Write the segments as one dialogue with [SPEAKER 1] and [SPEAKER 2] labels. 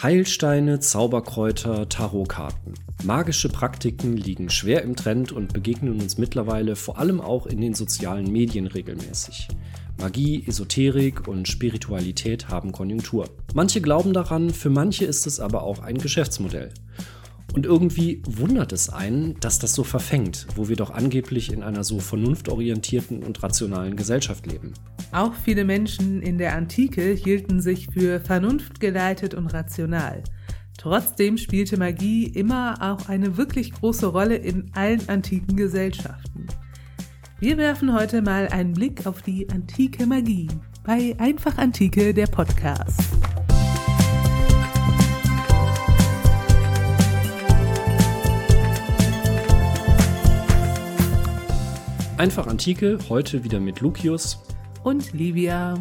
[SPEAKER 1] Heilsteine, Zauberkräuter, Tarotkarten. Magische Praktiken liegen schwer im Trend und begegnen uns mittlerweile vor allem auch in den sozialen Medien regelmäßig. Magie, Esoterik und Spiritualität haben Konjunktur. Manche glauben daran, für manche ist es aber auch ein Geschäftsmodell. Und irgendwie wundert es einen, dass das so verfängt, wo wir doch angeblich in einer so vernunftorientierten und rationalen Gesellschaft leben.
[SPEAKER 2] Auch viele Menschen in der Antike hielten sich für vernunftgeleitet und rational. Trotzdem spielte Magie immer auch eine wirklich große Rolle in allen antiken Gesellschaften. Wir werfen heute mal einen Blick auf die antike Magie bei Einfach Antike, der Podcast.
[SPEAKER 1] Einfach Antike, heute wieder mit Lucius
[SPEAKER 2] und Livia.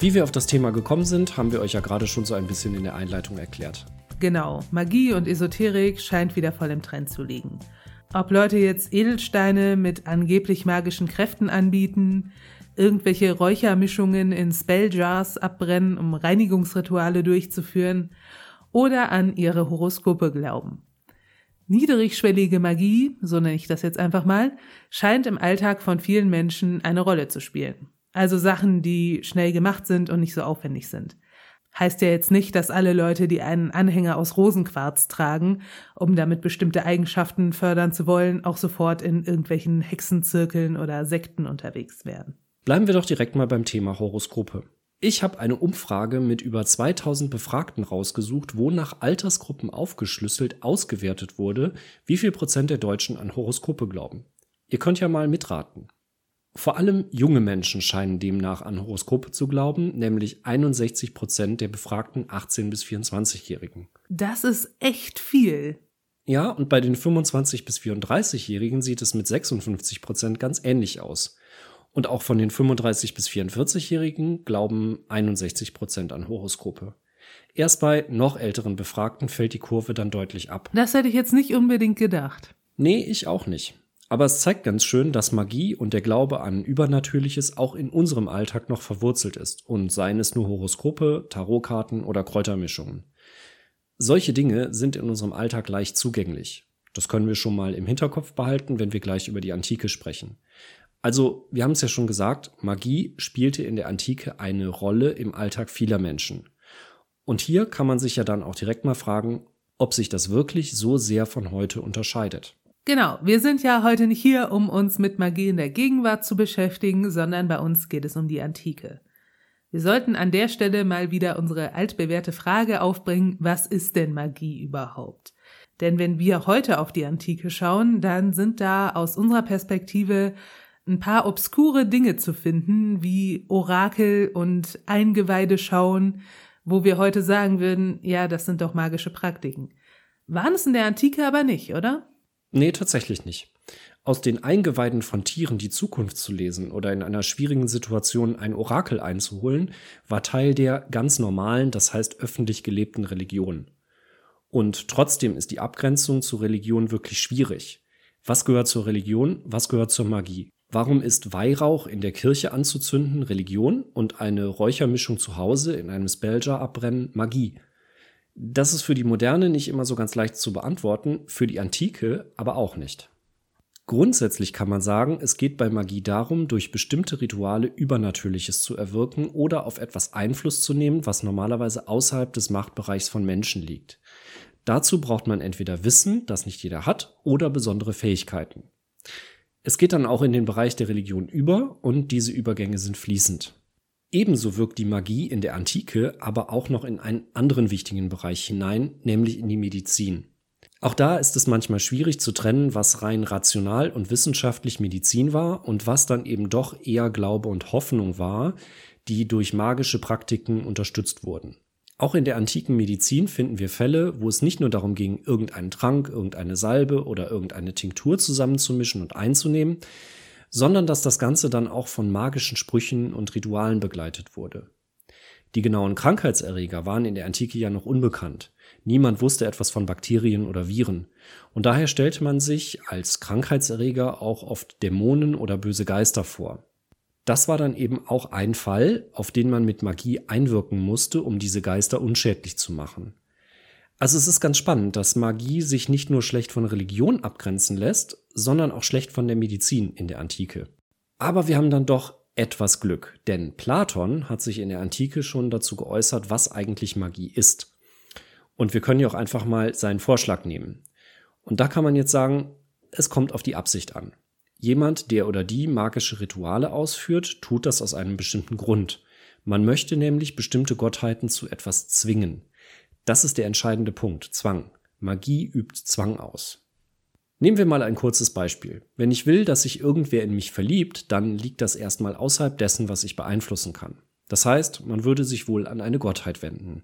[SPEAKER 1] Wie wir auf das Thema gekommen sind, haben wir euch ja gerade schon so ein bisschen in der Einleitung erklärt.
[SPEAKER 2] Genau, Magie und Esoterik scheint wieder voll im Trend zu liegen. Ob Leute jetzt Edelsteine mit angeblich magischen Kräften anbieten, irgendwelche Räuchermischungen in Spelljars abbrennen, um Reinigungsrituale durchzuführen, oder an ihre Horoskope glauben. Niedrigschwellige Magie, so nenne ich das jetzt einfach mal, scheint im Alltag von vielen Menschen eine Rolle zu spielen. Also Sachen, die schnell gemacht sind und nicht so aufwendig sind. Heißt ja jetzt nicht, dass alle Leute, die einen Anhänger aus Rosenquarz tragen, um damit bestimmte Eigenschaften fördern zu wollen, auch sofort in irgendwelchen Hexenzirkeln oder Sekten unterwegs werden.
[SPEAKER 1] Bleiben wir doch direkt mal beim Thema Horoskope. Ich habe eine Umfrage mit über 2000 Befragten rausgesucht, wo nach Altersgruppen aufgeschlüsselt ausgewertet wurde, wie viel Prozent der Deutschen an Horoskope glauben. Ihr könnt ja mal mitraten. Vor allem junge Menschen scheinen demnach an Horoskope zu glauben, nämlich 61 Prozent der befragten 18- bis 24-Jährigen.
[SPEAKER 2] Das ist echt viel.
[SPEAKER 1] Ja, und bei den 25- bis 34-Jährigen sieht es mit 56 Prozent ganz ähnlich aus. Und auch von den 35 bis 44-Jährigen glauben 61 Prozent an Horoskope. Erst bei noch älteren Befragten fällt die Kurve dann deutlich ab.
[SPEAKER 2] Das hätte ich jetzt nicht unbedingt gedacht.
[SPEAKER 1] Nee, ich auch nicht. Aber es zeigt ganz schön, dass Magie und der Glaube an Übernatürliches auch in unserem Alltag noch verwurzelt ist und seien es nur Horoskope, Tarotkarten oder Kräutermischungen. Solche Dinge sind in unserem Alltag leicht zugänglich. Das können wir schon mal im Hinterkopf behalten, wenn wir gleich über die Antike sprechen. Also, wir haben es ja schon gesagt, Magie spielte in der Antike eine Rolle im Alltag vieler Menschen. Und hier kann man sich ja dann auch direkt mal fragen, ob sich das wirklich so sehr von heute unterscheidet.
[SPEAKER 2] Genau, wir sind ja heute nicht hier, um uns mit Magie in der Gegenwart zu beschäftigen, sondern bei uns geht es um die Antike. Wir sollten an der Stelle mal wieder unsere altbewährte Frage aufbringen, was ist denn Magie überhaupt? Denn wenn wir heute auf die Antike schauen, dann sind da aus unserer Perspektive ein paar obskure Dinge zu finden, wie Orakel und Eingeweide schauen, wo wir heute sagen würden, ja, das sind doch magische Praktiken. Waren es in der Antike aber nicht, oder?
[SPEAKER 1] Nee, tatsächlich nicht. Aus den Eingeweiden von Tieren die Zukunft zu lesen oder in einer schwierigen Situation ein Orakel einzuholen, war Teil der ganz normalen, das heißt öffentlich gelebten Religion. Und trotzdem ist die Abgrenzung zur Religion wirklich schwierig. Was gehört zur Religion, was gehört zur Magie? Warum ist Weihrauch in der Kirche anzuzünden Religion und eine Räuchermischung zu Hause in einem Spelljar abbrennen Magie? Das ist für die Moderne nicht immer so ganz leicht zu beantworten, für die Antike aber auch nicht. Grundsätzlich kann man sagen, es geht bei Magie darum, durch bestimmte Rituale Übernatürliches zu erwirken oder auf etwas Einfluss zu nehmen, was normalerweise außerhalb des Machtbereichs von Menschen liegt. Dazu braucht man entweder Wissen, das nicht jeder hat, oder besondere Fähigkeiten. Es geht dann auch in den Bereich der Religion über und diese Übergänge sind fließend. Ebenso wirkt die Magie in der Antike aber auch noch in einen anderen wichtigen Bereich hinein, nämlich in die Medizin. Auch da ist es manchmal schwierig zu trennen, was rein rational und wissenschaftlich Medizin war und was dann eben doch eher Glaube und Hoffnung war, die durch magische Praktiken unterstützt wurden. Auch in der antiken Medizin finden wir Fälle, wo es nicht nur darum ging, irgendeinen Trank, irgendeine Salbe oder irgendeine Tinktur zusammenzumischen und einzunehmen, sondern dass das Ganze dann auch von magischen Sprüchen und Ritualen begleitet wurde. Die genauen Krankheitserreger waren in der Antike ja noch unbekannt. Niemand wusste etwas von Bakterien oder Viren. Und daher stellte man sich als Krankheitserreger auch oft Dämonen oder böse Geister vor. Das war dann eben auch ein Fall, auf den man mit Magie einwirken musste, um diese Geister unschädlich zu machen. Also es ist ganz spannend, dass Magie sich nicht nur schlecht von Religion abgrenzen lässt, sondern auch schlecht von der Medizin in der Antike. Aber wir haben dann doch etwas Glück, denn Platon hat sich in der Antike schon dazu geäußert, was eigentlich Magie ist. Und wir können ja auch einfach mal seinen Vorschlag nehmen. Und da kann man jetzt sagen, es kommt auf die Absicht an. Jemand, der oder die magische Rituale ausführt, tut das aus einem bestimmten Grund. Man möchte nämlich bestimmte Gottheiten zu etwas zwingen. Das ist der entscheidende Punkt, Zwang. Magie übt Zwang aus. Nehmen wir mal ein kurzes Beispiel. Wenn ich will, dass sich irgendwer in mich verliebt, dann liegt das erstmal außerhalb dessen, was ich beeinflussen kann. Das heißt, man würde sich wohl an eine Gottheit wenden.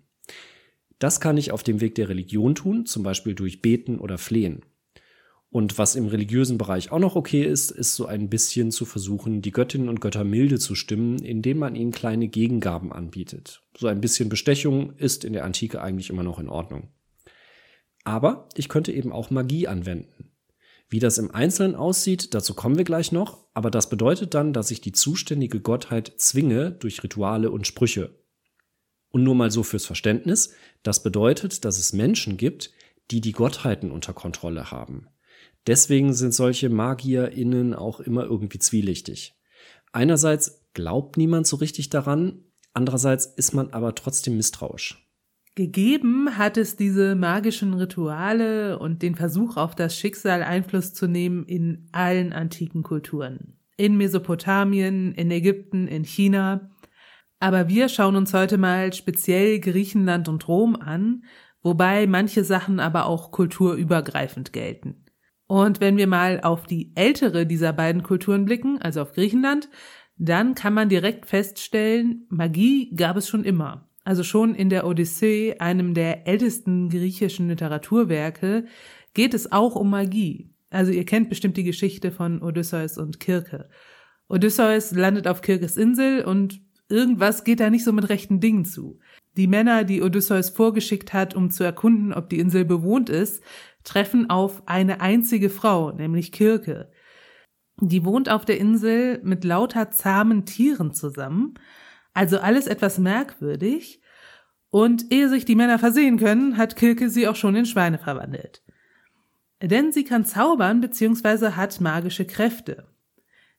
[SPEAKER 1] Das kann ich auf dem Weg der Religion tun, zum Beispiel durch Beten oder Flehen. Und was im religiösen Bereich auch noch okay ist, ist so ein bisschen zu versuchen, die Göttinnen und Götter milde zu stimmen, indem man ihnen kleine Gegengaben anbietet. So ein bisschen Bestechung ist in der Antike eigentlich immer noch in Ordnung. Aber ich könnte eben auch Magie anwenden. Wie das im Einzelnen aussieht, dazu kommen wir gleich noch, aber das bedeutet dann, dass ich die zuständige Gottheit zwinge durch Rituale und Sprüche. Und nur mal so fürs Verständnis, das bedeutet, dass es Menschen gibt, die die Gottheiten unter Kontrolle haben. Deswegen sind solche MagierInnen auch immer irgendwie zwielichtig. Einerseits glaubt niemand so richtig daran, andererseits ist man aber trotzdem misstrauisch.
[SPEAKER 2] Gegeben hat es diese magischen Rituale und den Versuch auf das Schicksal Einfluss zu nehmen in allen antiken Kulturen. In Mesopotamien, in Ägypten, in China. Aber wir schauen uns heute mal speziell Griechenland und Rom an, wobei manche Sachen aber auch kulturübergreifend gelten. Und wenn wir mal auf die ältere dieser beiden Kulturen blicken, also auf Griechenland, dann kann man direkt feststellen, Magie gab es schon immer. Also schon in der Odyssee, einem der ältesten griechischen Literaturwerke, geht es auch um Magie. Also ihr kennt bestimmt die Geschichte von Odysseus und Kirke. Odysseus landet auf Kirkes Insel und irgendwas geht da nicht so mit rechten Dingen zu. Die Männer, die Odysseus vorgeschickt hat, um zu erkunden, ob die Insel bewohnt ist, treffen auf eine einzige Frau, nämlich Kirke. Die wohnt auf der Insel mit lauter zahmen Tieren zusammen also alles etwas merkwürdig. Und ehe sich die Männer versehen können, hat Kilke sie auch schon in Schweine verwandelt. Denn sie kann zaubern bzw. hat magische Kräfte.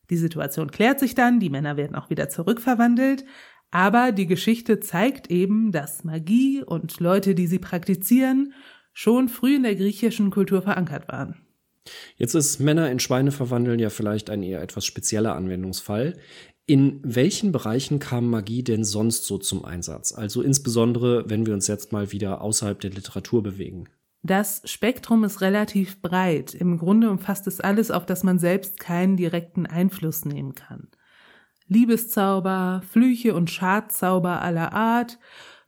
[SPEAKER 2] Die Situation klärt sich dann, die Männer werden auch wieder zurückverwandelt, aber die Geschichte zeigt eben, dass Magie und Leute, die sie praktizieren, schon früh in der griechischen Kultur verankert waren.
[SPEAKER 1] Jetzt ist Männer in Schweine verwandeln ja vielleicht ein eher etwas spezieller Anwendungsfall. In welchen Bereichen kam Magie denn sonst so zum Einsatz? Also insbesondere, wenn wir uns jetzt mal wieder außerhalb der Literatur bewegen.
[SPEAKER 2] Das Spektrum ist relativ breit. Im Grunde umfasst es alles, auf das man selbst keinen direkten Einfluss nehmen kann. Liebeszauber, Flüche und Schadzauber aller Art,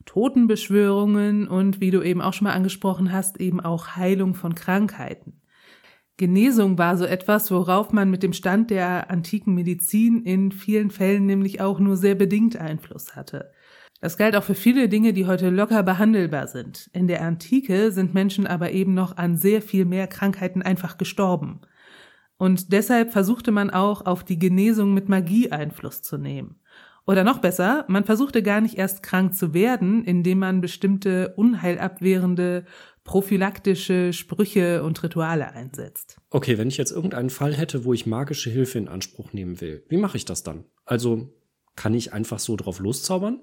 [SPEAKER 2] Totenbeschwörungen und, wie du eben auch schon mal angesprochen hast, eben auch Heilung von Krankheiten. Genesung war so etwas, worauf man mit dem Stand der antiken Medizin in vielen Fällen nämlich auch nur sehr bedingt Einfluss hatte. Das galt auch für viele Dinge, die heute locker behandelbar sind. In der Antike sind Menschen aber eben noch an sehr viel mehr Krankheiten einfach gestorben. Und deshalb versuchte man auch auf die Genesung mit Magie Einfluss zu nehmen. Oder noch besser, man versuchte gar nicht erst krank zu werden, indem man bestimmte unheilabwehrende prophylaktische Sprüche und Rituale einsetzt.
[SPEAKER 1] Okay, wenn ich jetzt irgendeinen Fall hätte, wo ich magische Hilfe in Anspruch nehmen will, wie mache ich das dann? Also kann ich einfach so drauf loszaubern?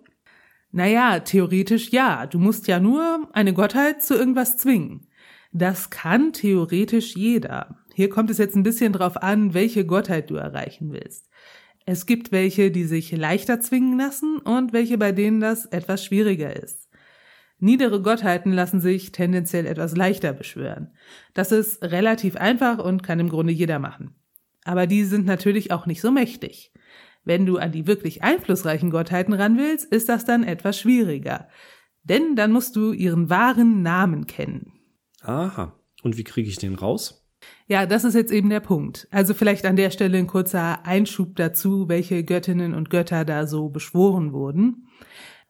[SPEAKER 2] Naja, theoretisch ja. Du musst ja nur eine Gottheit zu irgendwas zwingen. Das kann theoretisch jeder. Hier kommt es jetzt ein bisschen drauf an, welche Gottheit du erreichen willst. Es gibt welche, die sich leichter zwingen lassen und welche, bei denen das etwas schwieriger ist. Niedere Gottheiten lassen sich tendenziell etwas leichter beschwören. Das ist relativ einfach und kann im Grunde jeder machen. Aber die sind natürlich auch nicht so mächtig. Wenn du an die wirklich einflussreichen Gottheiten ran willst, ist das dann etwas schwieriger. Denn dann musst du ihren wahren Namen kennen.
[SPEAKER 1] Aha. Und wie kriege ich den raus?
[SPEAKER 2] Ja, das ist jetzt eben der Punkt. Also vielleicht an der Stelle ein kurzer Einschub dazu, welche Göttinnen und Götter da so beschworen wurden.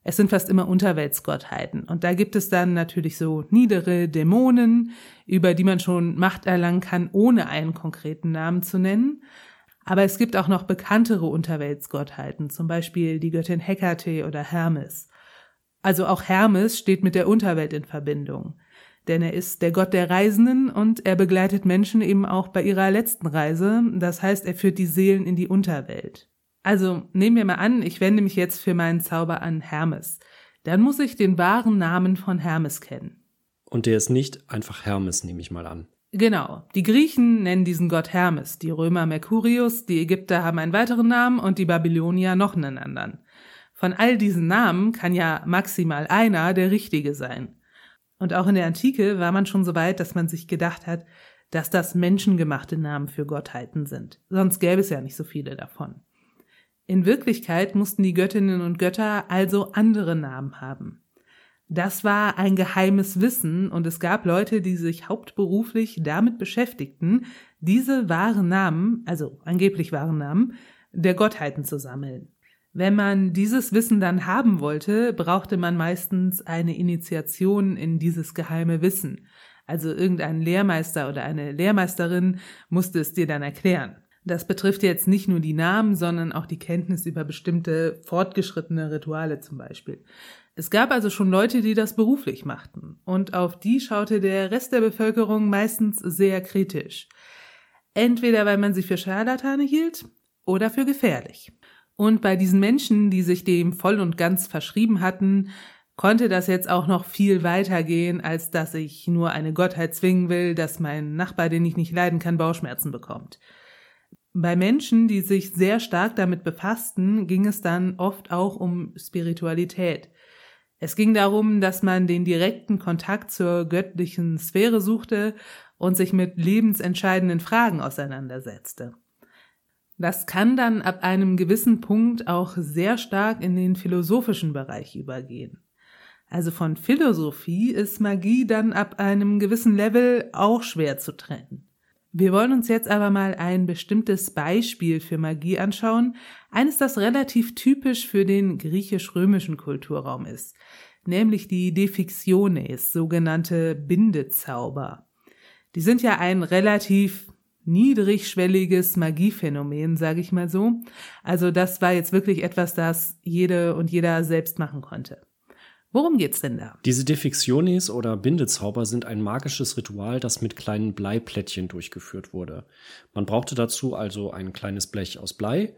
[SPEAKER 2] Es sind fast immer Unterweltsgottheiten. Und da gibt es dann natürlich so niedere Dämonen, über die man schon Macht erlangen kann, ohne einen konkreten Namen zu nennen. Aber es gibt auch noch bekanntere Unterweltsgottheiten, zum Beispiel die Göttin Hekate oder Hermes. Also auch Hermes steht mit der Unterwelt in Verbindung. Denn er ist der Gott der Reisenden und er begleitet Menschen eben auch bei ihrer letzten Reise. Das heißt, er führt die Seelen in die Unterwelt. Also nehmen wir mal an, ich wende mich jetzt für meinen Zauber an Hermes. Dann muss ich den wahren Namen von Hermes kennen.
[SPEAKER 1] Und der ist nicht einfach Hermes, nehme ich mal an.
[SPEAKER 2] Genau. Die Griechen nennen diesen Gott Hermes, die Römer Mercurius, die Ägypter haben einen weiteren Namen und die Babylonier noch einen anderen. Von all diesen Namen kann ja maximal einer der richtige sein. Und auch in der Antike war man schon so weit, dass man sich gedacht hat, dass das menschengemachte Namen für Gottheiten sind. Sonst gäbe es ja nicht so viele davon. In Wirklichkeit mussten die Göttinnen und Götter also andere Namen haben. Das war ein geheimes Wissen und es gab Leute, die sich hauptberuflich damit beschäftigten, diese wahren Namen, also angeblich wahren Namen, der Gottheiten zu sammeln. Wenn man dieses Wissen dann haben wollte, brauchte man meistens eine Initiation in dieses geheime Wissen. Also irgendein Lehrmeister oder eine Lehrmeisterin musste es dir dann erklären. Das betrifft jetzt nicht nur die Namen, sondern auch die Kenntnis über bestimmte fortgeschrittene Rituale zum Beispiel. Es gab also schon Leute, die das beruflich machten, und auf die schaute der Rest der Bevölkerung meistens sehr kritisch. Entweder weil man sie für Scharlatane hielt oder für gefährlich. Und bei diesen Menschen, die sich dem voll und ganz verschrieben hatten, konnte das jetzt auch noch viel weiter gehen, als dass ich nur eine Gottheit zwingen will, dass mein Nachbar, den ich nicht leiden kann, Bauchschmerzen bekommt. Bei Menschen, die sich sehr stark damit befassten, ging es dann oft auch um Spiritualität. Es ging darum, dass man den direkten Kontakt zur göttlichen Sphäre suchte und sich mit lebensentscheidenden Fragen auseinandersetzte. Das kann dann ab einem gewissen Punkt auch sehr stark in den philosophischen Bereich übergehen. Also von Philosophie ist Magie dann ab einem gewissen Level auch schwer zu trennen. Wir wollen uns jetzt aber mal ein bestimmtes Beispiel für Magie anschauen, eines, das relativ typisch für den griechisch-römischen Kulturraum ist, nämlich die Defictiones, sogenannte Bindezauber. Die sind ja ein relativ niedrigschwelliges Magiephänomen, sage ich mal so. Also das war jetzt wirklich etwas, das jede und jeder selbst machen konnte. Worum geht's denn da?
[SPEAKER 1] Diese Defictiones oder Bindezauber sind ein magisches Ritual, das mit kleinen Bleiplättchen durchgeführt wurde. Man brauchte dazu also ein kleines Blech aus Blei.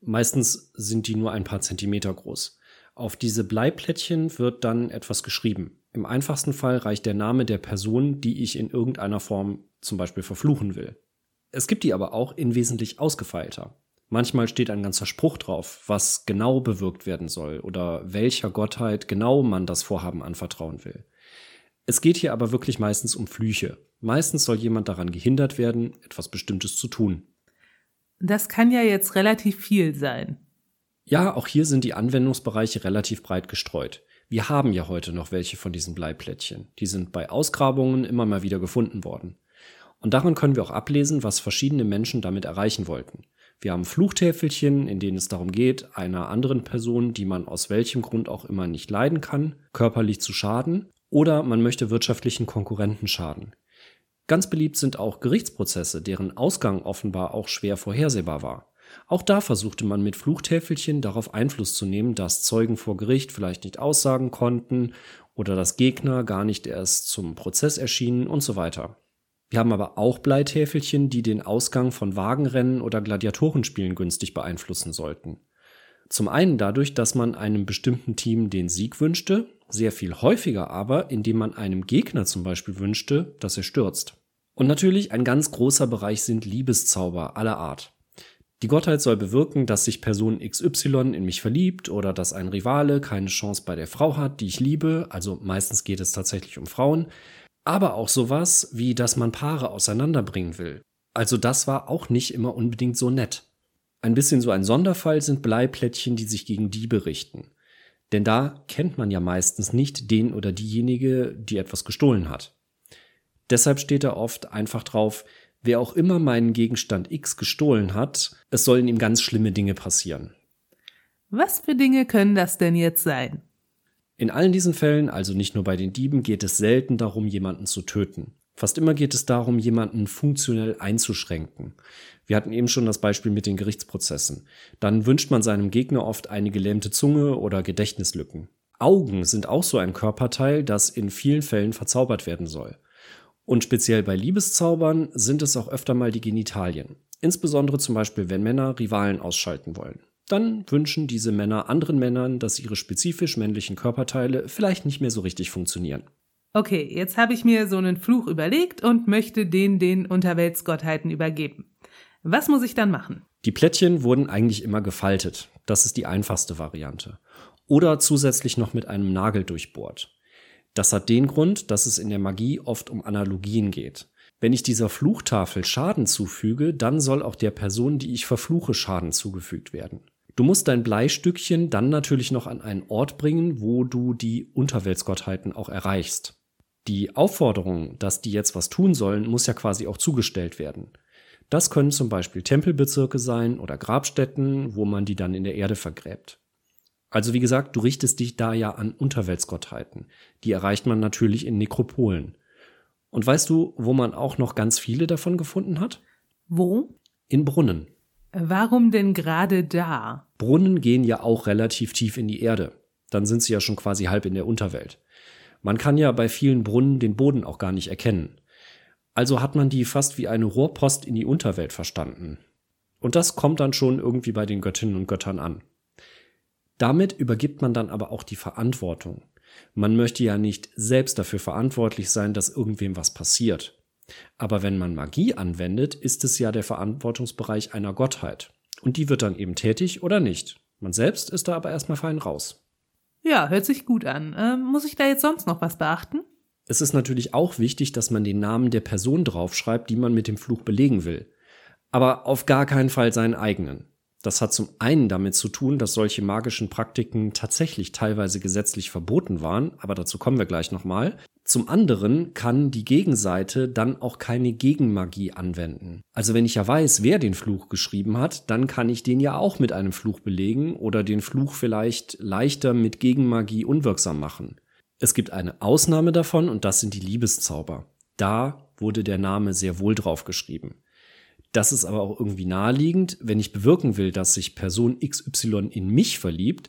[SPEAKER 1] Meistens sind die nur ein paar Zentimeter groß. Auf diese Bleiplättchen wird dann etwas geschrieben. Im einfachsten Fall reicht der Name der Person, die ich in irgendeiner Form zum Beispiel verfluchen will. Es gibt die aber auch in wesentlich ausgefeilter. Manchmal steht ein ganzer Spruch drauf, was genau bewirkt werden soll oder welcher Gottheit genau man das Vorhaben anvertrauen will. Es geht hier aber wirklich meistens um Flüche. Meistens soll jemand daran gehindert werden, etwas Bestimmtes zu tun.
[SPEAKER 2] Das kann ja jetzt relativ viel sein.
[SPEAKER 1] Ja, auch hier sind die Anwendungsbereiche relativ breit gestreut. Wir haben ja heute noch welche von diesen Bleiplättchen. Die sind bei Ausgrabungen immer mal wieder gefunden worden. Und daran können wir auch ablesen, was verschiedene Menschen damit erreichen wollten. Wir haben Fluchtäfelchen, in denen es darum geht, einer anderen Person, die man aus welchem Grund auch immer nicht leiden kann, körperlich zu schaden, oder man möchte wirtschaftlichen Konkurrenten schaden. Ganz beliebt sind auch Gerichtsprozesse, deren Ausgang offenbar auch schwer vorhersehbar war. Auch da versuchte man mit Fluchtäfelchen darauf Einfluss zu nehmen, dass Zeugen vor Gericht vielleicht nicht aussagen konnten oder dass Gegner gar nicht erst zum Prozess erschienen und so weiter. Wir haben aber auch Bleitäfelchen, die den Ausgang von Wagenrennen oder Gladiatorenspielen günstig beeinflussen sollten. Zum einen dadurch, dass man einem bestimmten Team den Sieg wünschte, sehr viel häufiger aber, indem man einem Gegner zum Beispiel wünschte, dass er stürzt. Und natürlich ein ganz großer Bereich sind Liebeszauber aller Art. Die Gottheit soll bewirken, dass sich Person XY in mich verliebt oder dass ein Rivale keine Chance bei der Frau hat, die ich liebe, also meistens geht es tatsächlich um Frauen, aber auch sowas, wie dass man Paare auseinanderbringen will. Also das war auch nicht immer unbedingt so nett. Ein bisschen so ein Sonderfall sind Bleiplättchen, die sich gegen Diebe richten. Denn da kennt man ja meistens nicht den oder diejenige, die etwas gestohlen hat. Deshalb steht da oft einfach drauf, wer auch immer meinen Gegenstand X gestohlen hat, es sollen ihm ganz schlimme Dinge passieren.
[SPEAKER 2] Was für Dinge können das denn jetzt sein?
[SPEAKER 1] In allen diesen Fällen, also nicht nur bei den Dieben, geht es selten darum, jemanden zu töten. Fast immer geht es darum, jemanden funktionell einzuschränken. Wir hatten eben schon das Beispiel mit den Gerichtsprozessen. Dann wünscht man seinem Gegner oft eine gelähmte Zunge oder Gedächtnislücken. Augen sind auch so ein Körperteil, das in vielen Fällen verzaubert werden soll. Und speziell bei Liebeszaubern sind es auch öfter mal die Genitalien. Insbesondere zum Beispiel, wenn Männer Rivalen ausschalten wollen. Dann wünschen diese Männer anderen Männern, dass ihre spezifisch männlichen Körperteile vielleicht nicht mehr so richtig funktionieren.
[SPEAKER 2] Okay, jetzt habe ich mir so einen Fluch überlegt und möchte den den Unterweltsgottheiten übergeben. Was muss ich dann machen?
[SPEAKER 1] Die Plättchen wurden eigentlich immer gefaltet. Das ist die einfachste Variante. Oder zusätzlich noch mit einem Nagel durchbohrt. Das hat den Grund, dass es in der Magie oft um Analogien geht. Wenn ich dieser Fluchtafel Schaden zufüge, dann soll auch der Person, die ich verfluche, Schaden zugefügt werden. Du musst dein Bleistückchen dann natürlich noch an einen Ort bringen, wo du die Unterweltsgottheiten auch erreichst. Die Aufforderung, dass die jetzt was tun sollen, muss ja quasi auch zugestellt werden. Das können zum Beispiel Tempelbezirke sein oder Grabstätten, wo man die dann in der Erde vergräbt. Also wie gesagt, du richtest dich da ja an Unterweltsgottheiten. Die erreicht man natürlich in Nekropolen. Und weißt du, wo man auch noch ganz viele davon gefunden hat?
[SPEAKER 2] Wo?
[SPEAKER 1] In Brunnen.
[SPEAKER 2] Warum denn gerade da?
[SPEAKER 1] Brunnen gehen ja auch relativ tief in die Erde. Dann sind sie ja schon quasi halb in der Unterwelt. Man kann ja bei vielen Brunnen den Boden auch gar nicht erkennen. Also hat man die fast wie eine Rohrpost in die Unterwelt verstanden. Und das kommt dann schon irgendwie bei den Göttinnen und Göttern an. Damit übergibt man dann aber auch die Verantwortung. Man möchte ja nicht selbst dafür verantwortlich sein, dass irgendwem was passiert. Aber wenn man Magie anwendet, ist es ja der Verantwortungsbereich einer Gottheit. Und die wird dann eben tätig oder nicht. Man selbst ist da aber erstmal fein raus.
[SPEAKER 2] Ja, hört sich gut an. Ähm, muss ich da jetzt sonst noch was beachten?
[SPEAKER 1] Es ist natürlich auch wichtig, dass man den Namen der Person draufschreibt, die man mit dem Fluch belegen will. Aber auf gar keinen Fall seinen eigenen. Das hat zum einen damit zu tun, dass solche magischen Praktiken tatsächlich teilweise gesetzlich verboten waren, aber dazu kommen wir gleich nochmal. Zum anderen kann die Gegenseite dann auch keine Gegenmagie anwenden. Also wenn ich ja weiß, wer den Fluch geschrieben hat, dann kann ich den ja auch mit einem Fluch belegen oder den Fluch vielleicht leichter mit Gegenmagie unwirksam machen. Es gibt eine Ausnahme davon und das sind die Liebeszauber. Da wurde der Name sehr wohl drauf geschrieben. Das ist aber auch irgendwie naheliegend, wenn ich bewirken will, dass sich Person XY in mich verliebt,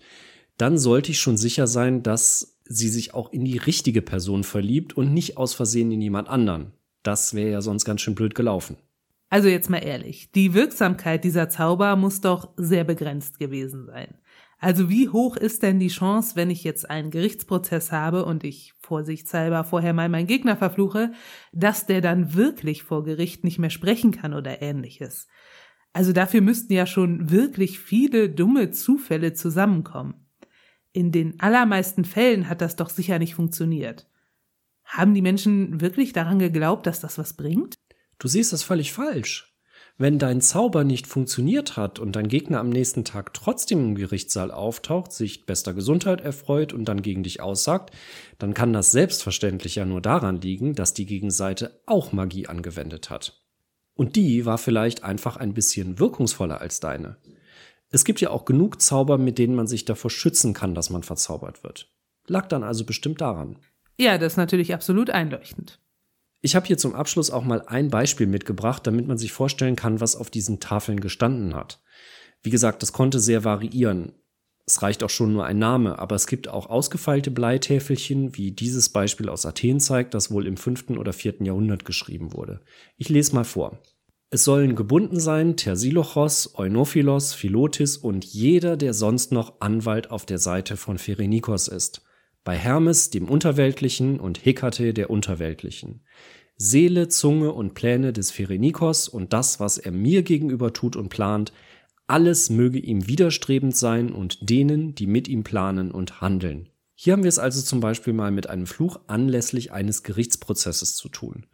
[SPEAKER 1] dann sollte ich schon sicher sein, dass sie sich auch in die richtige Person verliebt und nicht aus Versehen in jemand anderen. Das wäre ja sonst ganz schön blöd gelaufen.
[SPEAKER 2] Also jetzt mal ehrlich, die Wirksamkeit dieser Zauber muss doch sehr begrenzt gewesen sein. Also wie hoch ist denn die Chance, wenn ich jetzt einen Gerichtsprozess habe und ich vorsichtshalber vorher mal meinen Gegner verfluche, dass der dann wirklich vor Gericht nicht mehr sprechen kann oder ähnliches? Also dafür müssten ja schon wirklich viele dumme Zufälle zusammenkommen. In den allermeisten Fällen hat das doch sicher nicht funktioniert. Haben die Menschen wirklich daran geglaubt, dass das was bringt?
[SPEAKER 1] Du siehst das völlig falsch. Wenn dein Zauber nicht funktioniert hat und dein Gegner am nächsten Tag trotzdem im Gerichtssaal auftaucht, sich bester Gesundheit erfreut und dann gegen dich aussagt, dann kann das selbstverständlich ja nur daran liegen, dass die Gegenseite auch Magie angewendet hat. Und die war vielleicht einfach ein bisschen wirkungsvoller als deine. Es gibt ja auch genug Zauber, mit denen man sich davor schützen kann, dass man verzaubert wird. Lag dann also bestimmt daran.
[SPEAKER 2] Ja, das ist natürlich absolut einleuchtend.
[SPEAKER 1] Ich habe hier zum Abschluss auch mal ein Beispiel mitgebracht, damit man sich vorstellen kann, was auf diesen Tafeln gestanden hat. Wie gesagt, das konnte sehr variieren. Es reicht auch schon nur ein Name, aber es gibt auch ausgefeilte Bleitäfelchen, wie dieses Beispiel aus Athen zeigt, das wohl im fünften oder vierten Jahrhundert geschrieben wurde. Ich lese mal vor. Es sollen gebunden sein Tersilochos, Eunophilos, Philotis und jeder, der sonst noch Anwalt auf der Seite von Pherenikos ist bei Hermes, dem Unterweltlichen, und Hekate, der Unterweltlichen. Seele, Zunge und Pläne des Pherenikos und das, was er mir gegenüber tut und plant, alles möge ihm widerstrebend sein und denen, die mit ihm planen und handeln. Hier haben wir es also zum Beispiel mal mit einem Fluch anlässlich eines Gerichtsprozesses zu tun.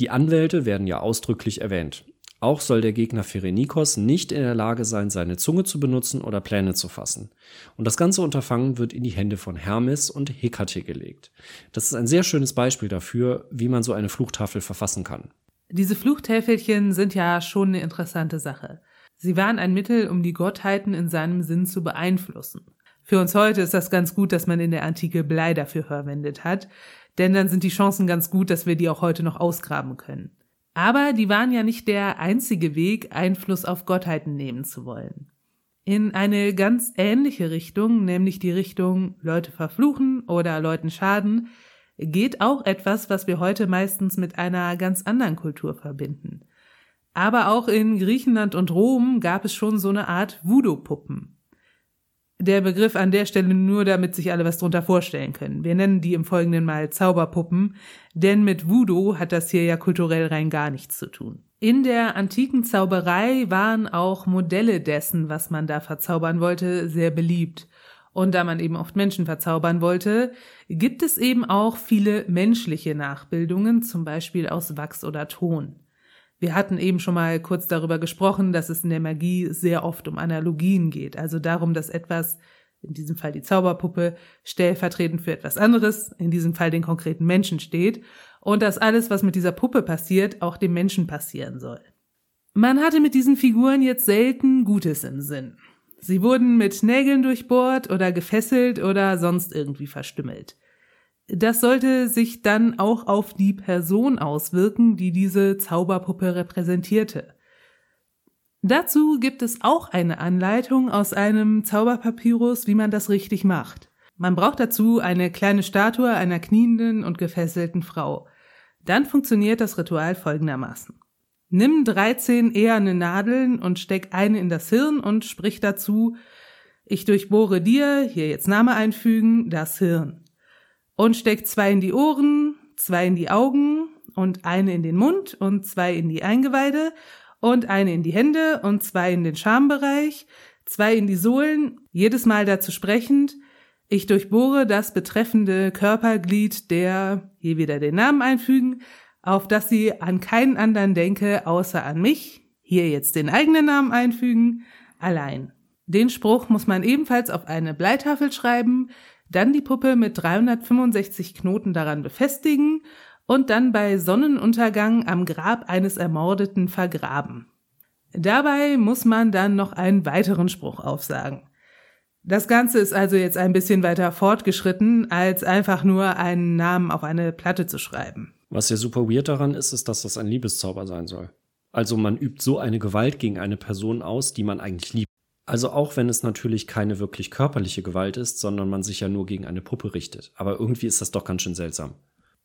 [SPEAKER 1] Die Anwälte werden ja ausdrücklich erwähnt. Auch soll der Gegner Pherenikos nicht in der Lage sein, seine Zunge zu benutzen oder Pläne zu fassen. Und das ganze Unterfangen wird in die Hände von Hermes und Hekate gelegt. Das ist ein sehr schönes Beispiel dafür, wie man so eine Fluchtafel verfassen kann.
[SPEAKER 2] Diese Fluchtäfelchen sind ja schon eine interessante Sache. Sie waren ein Mittel, um die Gottheiten in seinem Sinn zu beeinflussen. Für uns heute ist das ganz gut, dass man in der Antike Blei dafür verwendet hat, denn dann sind die Chancen ganz gut, dass wir die auch heute noch ausgraben können. Aber die waren ja nicht der einzige Weg, Einfluss auf Gottheiten nehmen zu wollen. In eine ganz ähnliche Richtung, nämlich die Richtung Leute verfluchen oder Leuten schaden, geht auch etwas, was wir heute meistens mit einer ganz anderen Kultur verbinden. Aber auch in Griechenland und Rom gab es schon so eine Art Voodoo-Puppen. Der Begriff an der Stelle nur, damit sich alle was drunter vorstellen können. Wir nennen die im Folgenden mal Zauberpuppen, denn mit Voodoo hat das hier ja kulturell rein gar nichts zu tun. In der antiken Zauberei waren auch Modelle dessen, was man da verzaubern wollte, sehr beliebt. Und da man eben oft Menschen verzaubern wollte, gibt es eben auch viele menschliche Nachbildungen, zum Beispiel aus Wachs oder Ton. Wir hatten eben schon mal kurz darüber gesprochen, dass es in der Magie sehr oft um Analogien geht, also darum, dass etwas, in diesem Fall die Zauberpuppe, stellvertretend für etwas anderes, in diesem Fall den konkreten Menschen steht, und dass alles, was mit dieser Puppe passiert, auch dem Menschen passieren soll. Man hatte mit diesen Figuren jetzt selten Gutes im Sinn. Sie wurden mit Nägeln durchbohrt oder gefesselt oder sonst irgendwie verstümmelt. Das sollte sich dann auch auf die Person auswirken, die diese Zauberpuppe repräsentierte. Dazu gibt es auch eine Anleitung aus einem Zauberpapyrus, wie man das richtig macht. Man braucht dazu eine kleine Statue einer knienden und gefesselten Frau. Dann funktioniert das Ritual folgendermaßen. Nimm 13 eherne Nadeln und steck eine in das Hirn und sprich dazu, ich durchbohre dir, hier jetzt Name einfügen, das Hirn und steckt zwei in die Ohren, zwei in die Augen und eine in den Mund und zwei in die Eingeweide und eine in die Hände und zwei in den Schambereich, zwei in die Sohlen, jedes Mal dazu sprechend, ich durchbohre das betreffende Körperglied der, hier wieder den Namen einfügen, auf das sie an keinen anderen denke, außer an mich, hier jetzt den eigenen Namen einfügen, allein. Den Spruch muss man ebenfalls auf eine Bleitafel schreiben, dann die Puppe mit 365 Knoten daran befestigen und dann bei Sonnenuntergang am Grab eines Ermordeten vergraben. Dabei muss man dann noch einen weiteren Spruch aufsagen. Das Ganze ist also jetzt ein bisschen weiter fortgeschritten, als einfach nur einen Namen auf eine Platte zu schreiben.
[SPEAKER 1] Was ja super weird daran ist, ist, dass das ein Liebeszauber sein soll. Also man übt so eine Gewalt gegen eine Person aus, die man eigentlich liebt. Also auch wenn es natürlich keine wirklich körperliche Gewalt ist, sondern man sich ja nur gegen eine Puppe richtet. Aber irgendwie ist das doch ganz schön seltsam.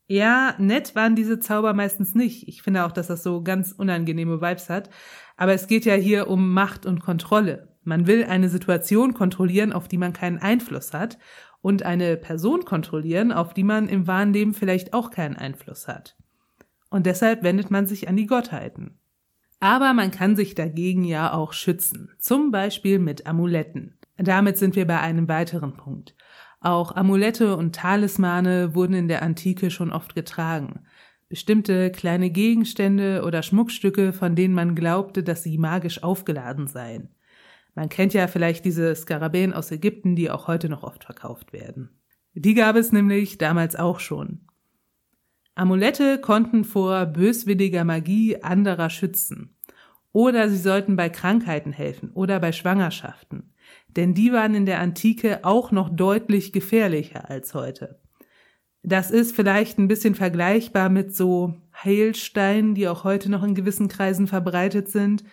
[SPEAKER 2] Ja, nett waren diese Zauber meistens nicht. Ich finde auch, dass das so ganz unangenehme Vibes hat. Aber es geht ja hier um Macht und Kontrolle. Man will eine Situation kontrollieren, auf die man keinen Einfluss hat und eine Person kontrollieren, auf die man im wahren Leben vielleicht auch keinen Einfluss hat. Und deshalb wendet man sich an die Gottheiten. Aber man kann sich dagegen ja auch schützen, zum Beispiel mit Amuletten. Damit sind wir bei einem weiteren Punkt. Auch Amulette und Talismane wurden in der Antike schon oft getragen. Bestimmte kleine Gegenstände oder Schmuckstücke, von denen man glaubte, dass sie magisch aufgeladen seien. Man kennt ja vielleicht diese Skarabäen aus Ägypten, die auch heute noch oft verkauft werden. Die gab es nämlich damals auch schon. Amulette konnten vor böswilliger Magie anderer schützen. Oder sie sollten bei Krankheiten helfen oder bei Schwangerschaften. Denn die waren in der Antike auch noch deutlich gefährlicher als heute. Das ist vielleicht ein bisschen vergleichbar mit so Heilsteinen, die auch heute noch in gewissen Kreisen verbreitet sind.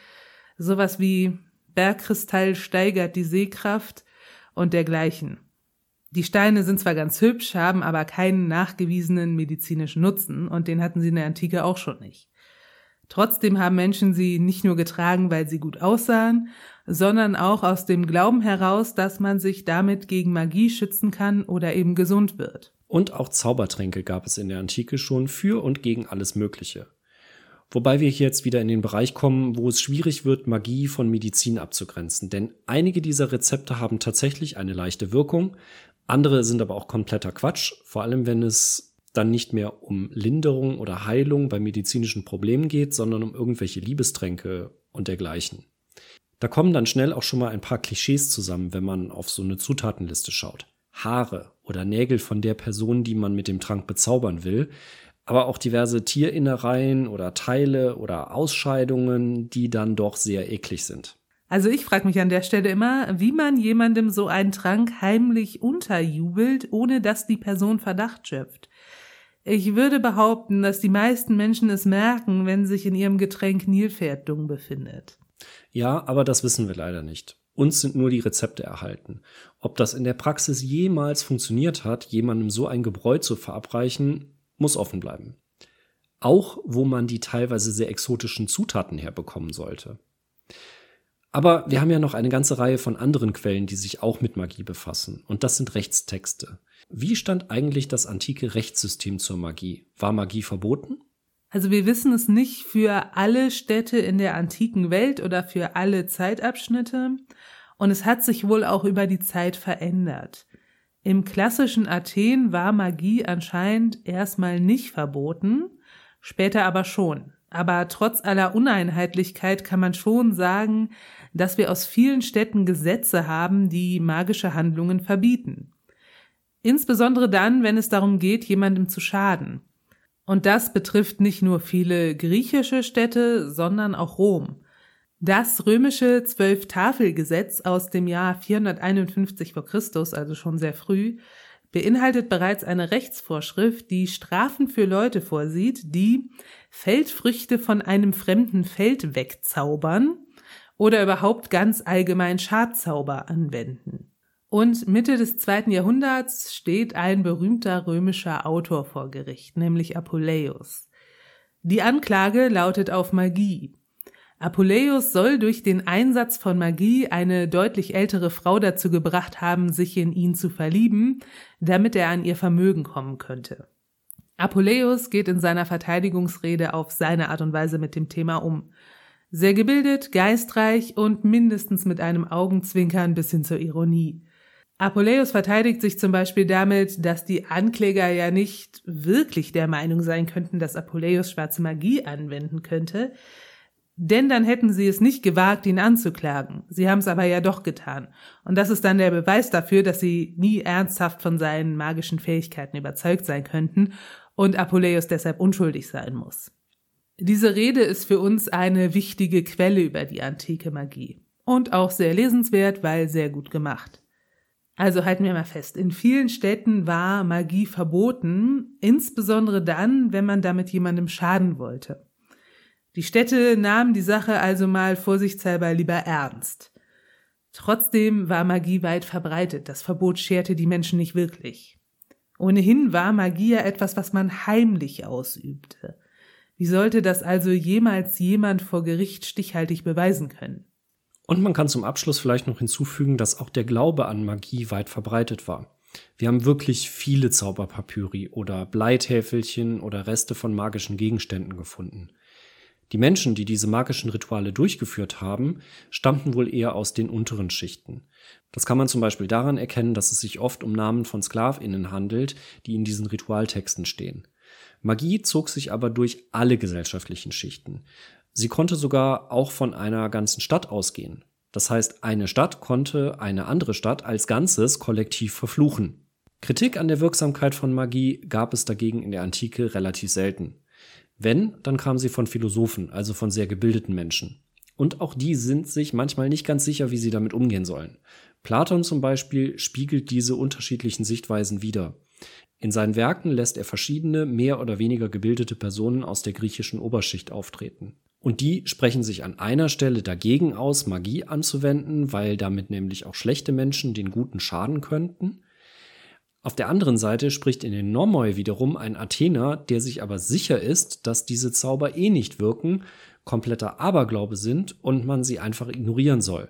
[SPEAKER 2] Sowas wie Bergkristall steigert die Sehkraft und dergleichen. Die Steine sind zwar ganz hübsch, haben aber keinen nachgewiesenen medizinischen Nutzen und den hatten sie in der Antike auch schon nicht. Trotzdem haben Menschen sie nicht nur getragen, weil sie gut aussahen, sondern auch aus dem Glauben heraus, dass man sich damit gegen Magie schützen kann oder eben gesund wird.
[SPEAKER 1] Und auch Zaubertränke gab es in der Antike schon für und gegen alles Mögliche. Wobei wir hier jetzt wieder in den Bereich kommen, wo es schwierig wird, Magie von Medizin abzugrenzen. Denn einige dieser Rezepte haben tatsächlich eine leichte Wirkung, andere sind aber auch kompletter Quatsch, vor allem wenn es dann nicht mehr um Linderung oder Heilung bei medizinischen Problemen geht, sondern um irgendwelche Liebestränke und dergleichen. Da kommen dann schnell auch schon mal ein paar Klischees zusammen, wenn man auf so eine Zutatenliste schaut. Haare oder Nägel von der Person, die man mit dem Trank bezaubern will, aber auch diverse Tierinnereien oder Teile oder Ausscheidungen, die dann doch sehr eklig sind.
[SPEAKER 2] Also ich frage mich an der Stelle immer, wie man jemandem so einen Trank heimlich unterjubelt, ohne dass die Person Verdacht schöpft. Ich würde behaupten, dass die meisten Menschen es merken, wenn sich in ihrem Getränk Nilpferddung befindet.
[SPEAKER 1] Ja, aber das wissen wir leider nicht. Uns sind nur die Rezepte erhalten. Ob das in der Praxis jemals funktioniert hat, jemandem so ein Gebräu zu verabreichen, muss offen bleiben. Auch wo man die teilweise sehr exotischen Zutaten herbekommen sollte. Aber wir haben ja noch eine ganze Reihe von anderen Quellen, die sich auch mit Magie befassen. Und das sind Rechtstexte. Wie stand eigentlich das antike Rechtssystem zur Magie? War Magie verboten?
[SPEAKER 2] Also wir wissen es nicht für alle Städte in der antiken Welt oder für alle Zeitabschnitte. Und es hat sich wohl auch über die Zeit verändert. Im klassischen Athen war Magie anscheinend erstmal nicht verboten, später aber schon. Aber trotz aller Uneinheitlichkeit kann man schon sagen, dass wir aus vielen Städten Gesetze haben, die magische Handlungen verbieten. Insbesondere dann, wenn es darum geht, jemandem zu schaden. Und das betrifft nicht nur viele griechische Städte, sondern auch Rom. Das römische Zwölf-Tafel-Gesetz aus dem Jahr 451 vor Christus, also schon sehr früh, beinhaltet bereits eine Rechtsvorschrift, die Strafen für Leute vorsieht, die Feldfrüchte von einem fremden Feld wegzaubern oder überhaupt ganz allgemein Schadzauber anwenden. Und Mitte des zweiten Jahrhunderts steht ein berühmter römischer Autor vor Gericht, nämlich Apuleius. Die Anklage lautet auf Magie. Apuleius soll durch den Einsatz von Magie eine deutlich ältere Frau dazu gebracht haben, sich in ihn zu verlieben, damit er an ihr Vermögen kommen könnte. Apuleius geht in seiner Verteidigungsrede auf seine Art und Weise mit dem Thema um. Sehr gebildet, geistreich und mindestens mit einem Augenzwinkern bis hin zur Ironie. Apuleius verteidigt sich zum Beispiel damit, dass die Ankläger ja nicht wirklich der Meinung sein könnten, dass Apuleius schwarze Magie anwenden könnte, denn dann hätten sie es nicht gewagt, ihn anzuklagen. Sie haben es aber ja doch getan. Und das ist dann der Beweis dafür, dass sie nie ernsthaft von seinen magischen Fähigkeiten überzeugt sein könnten und Apuleius deshalb unschuldig sein muss. Diese Rede ist für uns eine wichtige Quelle über die antike Magie und auch sehr lesenswert, weil sehr gut gemacht. Also halten wir mal fest, in vielen Städten war Magie verboten, insbesondere dann, wenn man damit jemandem schaden wollte. Die Städte nahmen die Sache also mal vorsichtshalber lieber ernst. Trotzdem war Magie weit verbreitet, das Verbot scherte die Menschen nicht wirklich. Ohnehin war Magie ja etwas, was man heimlich ausübte. Wie sollte das also jemals jemand vor Gericht stichhaltig beweisen können?
[SPEAKER 1] Und man kann zum Abschluss vielleicht noch hinzufügen, dass auch der Glaube an Magie weit verbreitet war. Wir haben wirklich viele Zauberpapyri oder Bleitäfelchen oder Reste von magischen Gegenständen gefunden. Die Menschen, die diese magischen Rituale durchgeführt haben, stammten wohl eher aus den unteren Schichten. Das kann man zum Beispiel daran erkennen, dass es sich oft um Namen von Sklavinnen handelt, die in diesen Ritualtexten stehen. Magie zog sich aber durch alle gesellschaftlichen Schichten. Sie konnte sogar auch von einer ganzen Stadt ausgehen. Das heißt, eine Stadt konnte eine andere Stadt als Ganzes kollektiv verfluchen. Kritik an der Wirksamkeit von Magie gab es dagegen in der Antike relativ selten. Wenn, dann kam sie von Philosophen, also von sehr gebildeten Menschen. Und auch die sind sich manchmal nicht ganz sicher, wie sie damit umgehen sollen. Platon zum Beispiel spiegelt diese unterschiedlichen Sichtweisen wider. In seinen Werken lässt er verschiedene, mehr oder weniger gebildete Personen aus der griechischen Oberschicht auftreten. Und die sprechen sich an einer Stelle dagegen aus, Magie anzuwenden, weil damit nämlich auch schlechte Menschen den Guten schaden könnten. Auf der anderen Seite spricht in den Nomoi wiederum ein Athener, der sich aber sicher ist, dass diese Zauber eh nicht wirken, kompletter Aberglaube sind und man sie einfach ignorieren soll.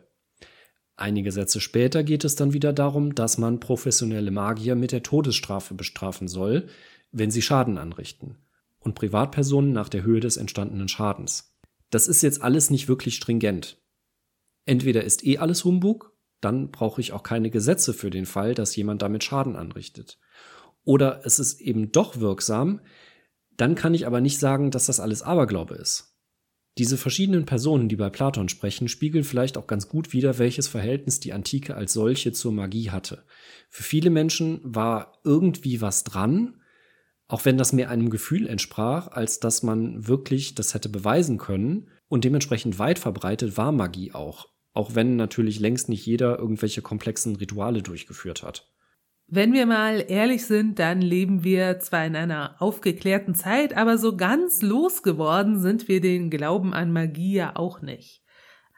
[SPEAKER 1] Einige Sätze später geht es dann wieder darum, dass man professionelle Magier mit der Todesstrafe bestrafen soll, wenn sie Schaden anrichten, und Privatpersonen nach der Höhe des entstandenen Schadens. Das ist jetzt alles nicht wirklich stringent. Entweder ist eh alles Humbug, dann brauche ich auch keine Gesetze für den Fall, dass jemand damit Schaden anrichtet. Oder es ist eben doch wirksam, dann kann ich aber nicht sagen, dass das alles Aberglaube ist. Diese verschiedenen Personen, die bei Platon sprechen, spiegeln vielleicht auch ganz gut wider, welches Verhältnis die Antike als solche zur Magie hatte. Für viele Menschen war irgendwie was dran, auch wenn das mehr einem Gefühl entsprach, als dass man wirklich das hätte beweisen können. Und dementsprechend weit verbreitet war Magie auch, auch wenn natürlich längst nicht jeder irgendwelche komplexen Rituale durchgeführt hat.
[SPEAKER 2] Wenn wir mal ehrlich sind, dann leben wir zwar in einer aufgeklärten Zeit, aber so ganz losgeworden sind wir den Glauben an Magie ja auch nicht.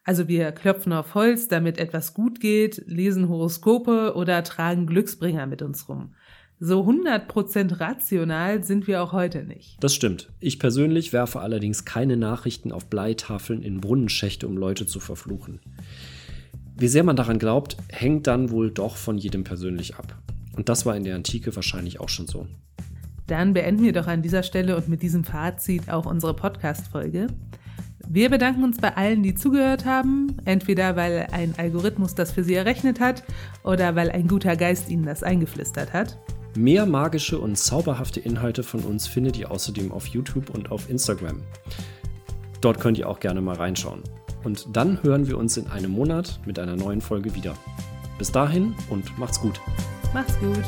[SPEAKER 2] Also wir klopfen auf Holz, damit etwas gut geht, lesen Horoskope oder tragen Glücksbringer mit uns rum. So 100% rational sind wir auch heute nicht.
[SPEAKER 1] Das stimmt. Ich persönlich werfe allerdings keine Nachrichten auf Bleitafeln in Brunnenschächte, um Leute zu verfluchen. Wie sehr man daran glaubt, hängt dann wohl doch von jedem persönlich ab. Und das war in der Antike wahrscheinlich auch schon so.
[SPEAKER 2] Dann beenden wir doch an dieser Stelle und mit diesem Fazit auch unsere Podcast-Folge. Wir bedanken uns bei allen, die zugehört haben, entweder weil ein Algorithmus das für sie errechnet hat oder weil ein guter Geist ihnen das eingeflüstert hat.
[SPEAKER 1] Mehr magische und zauberhafte Inhalte von uns findet ihr außerdem auf YouTube und auf Instagram. Dort könnt ihr auch gerne mal reinschauen. Und dann hören wir uns in einem Monat mit einer neuen Folge wieder. Bis dahin und macht's gut.
[SPEAKER 2] Macht's gut.